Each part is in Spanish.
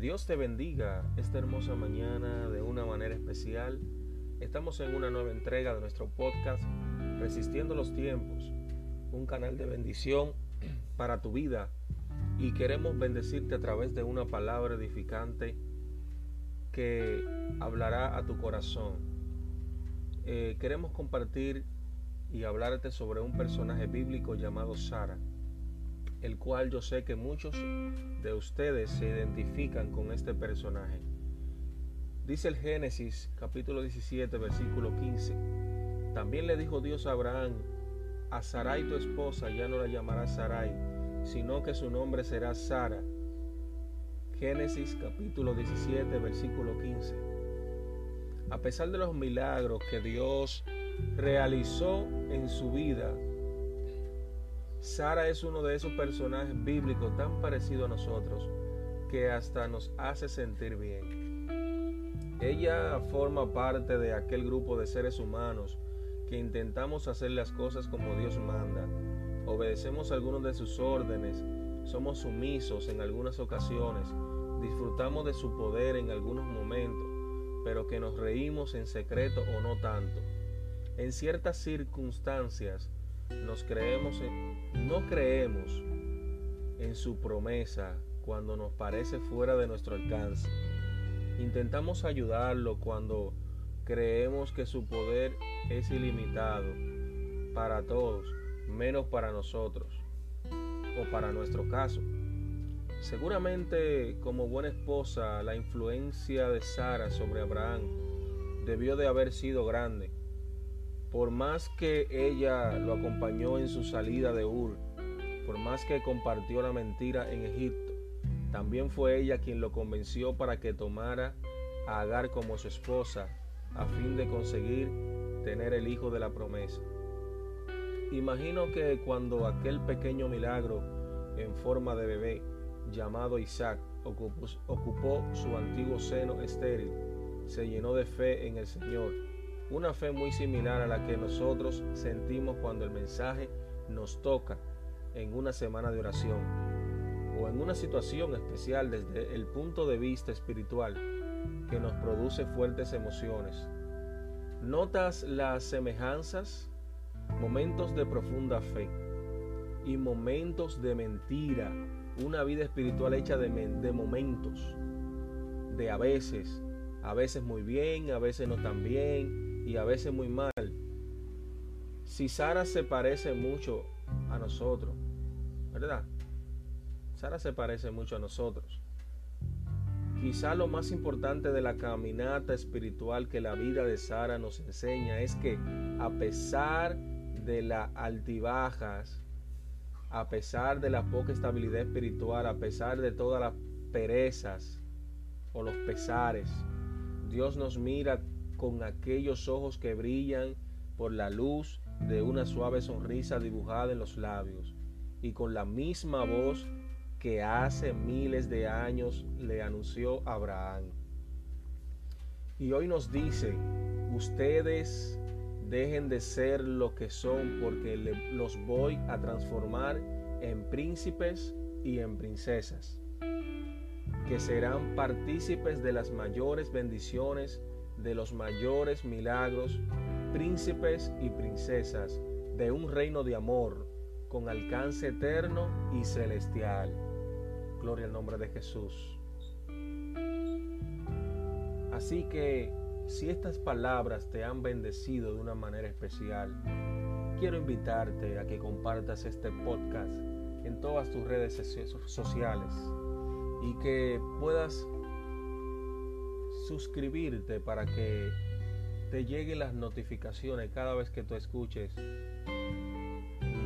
Dios te bendiga esta hermosa mañana de una manera especial. Estamos en una nueva entrega de nuestro podcast Resistiendo los tiempos, un canal de bendición para tu vida y queremos bendecirte a través de una palabra edificante que hablará a tu corazón. Eh, queremos compartir y hablarte sobre un personaje bíblico llamado Sara el cual yo sé que muchos de ustedes se identifican con este personaje. Dice el Génesis capítulo 17 versículo 15. También le dijo Dios a Abraham, a Sarai tu esposa ya no la llamarás Sarai, sino que su nombre será Sara. Génesis capítulo 17 versículo 15. A pesar de los milagros que Dios realizó en su vida, Sara es uno de esos personajes bíblicos tan parecido a nosotros que hasta nos hace sentir bien. Ella forma parte de aquel grupo de seres humanos que intentamos hacer las cosas como Dios manda, obedecemos algunos de sus órdenes, somos sumisos en algunas ocasiones, disfrutamos de su poder en algunos momentos, pero que nos reímos en secreto o no tanto. En ciertas circunstancias, nos creemos no creemos en su promesa cuando nos parece fuera de nuestro alcance. Intentamos ayudarlo cuando creemos que su poder es ilimitado para todos, menos para nosotros o para nuestro caso. Seguramente como buena esposa la influencia de Sara sobre Abraham debió de haber sido grande por más que ella lo acompañó en su salida de Ur, por más que compartió la mentira en Egipto, también fue ella quien lo convenció para que tomara a Agar como su esposa a fin de conseguir tener el hijo de la promesa. Imagino que cuando aquel pequeño milagro en forma de bebé llamado Isaac ocupó, su antiguo seno estéril, se llenó de fe en el Señor una fe muy similar a la que nosotros sentimos cuando el mensaje nos toca en una semana de oración o en una situación especial desde el punto de vista espiritual que nos produce fuertes emociones. ¿Notas las semejanzas? Momentos de profunda fe y momentos de mentira. Una vida espiritual hecha de, momentos, de a veces, a veces muy bien, a veces no tan bien, y a veces muy mal. Si Sara se parece mucho a nosotros, ¿verdad? Sara se parece mucho a nosotros. Quizá lo más importante de la caminata espiritual que la vida de Sara nos enseña es que a pesar de las altibajas, a pesar de la poca estabilidad espiritual, a pesar de todas las perezas o los pesares, Dios nos mira con aquellos ojos que brillan por la luz de una suave sonrisa dibujada en los labios y con la misma voz que hace miles de años le anunció Abraham. Y hoy nos dice, ustedes dejen de ser lo que son porque los voy a transformar en príncipes y en princesas, que serán partícipes de las mayores bendiciones de los mayores milagros, príncipes y princesas de un reino de amor con alcance eterno y celestial. Gloria al nombre de Jesús. Así que si estas palabras te han bendecido de una manera especial, quiero invitarte a que compartas este podcast en todas tus redes sociales y que puedas suscribirte para que te lleguen las notificaciones cada vez que tú escuches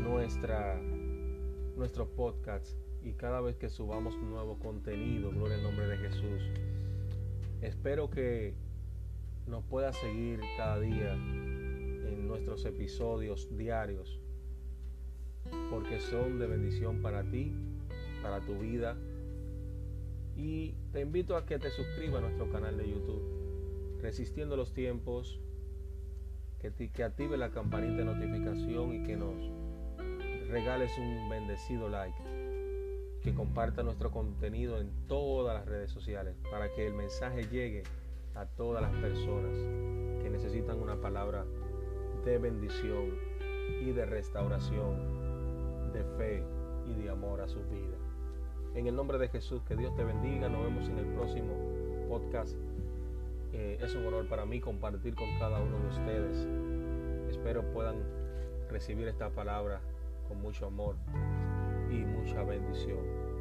nuestra, nuestro podcast y cada vez que subamos nuevo contenido, gloria al nombre de Jesús. Espero que nos puedas seguir cada día en nuestros episodios diarios, porque son de bendición para ti, para tu vida y te invito a que te suscribas a nuestro canal de YouTube, Resistiendo los Tiempos, que, que active la campanita de notificación y que nos regales un bendecido like. que comparta nuestro contenido en todas las redes sociales para que el mensaje llegue a todas las personas que necesitan una palabra de bendición y de restauración, de fe y de amor a su vida. En el nombre de Jesús, que Dios te bendiga. Nos vemos en el próximo podcast. Eh, es un honor para mí compartir con cada uno de ustedes. Espero puedan recibir esta palabra con mucho amor y mucha bendición.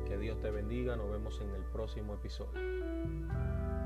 Que Dios te bendiga. Nos vemos en el próximo episodio.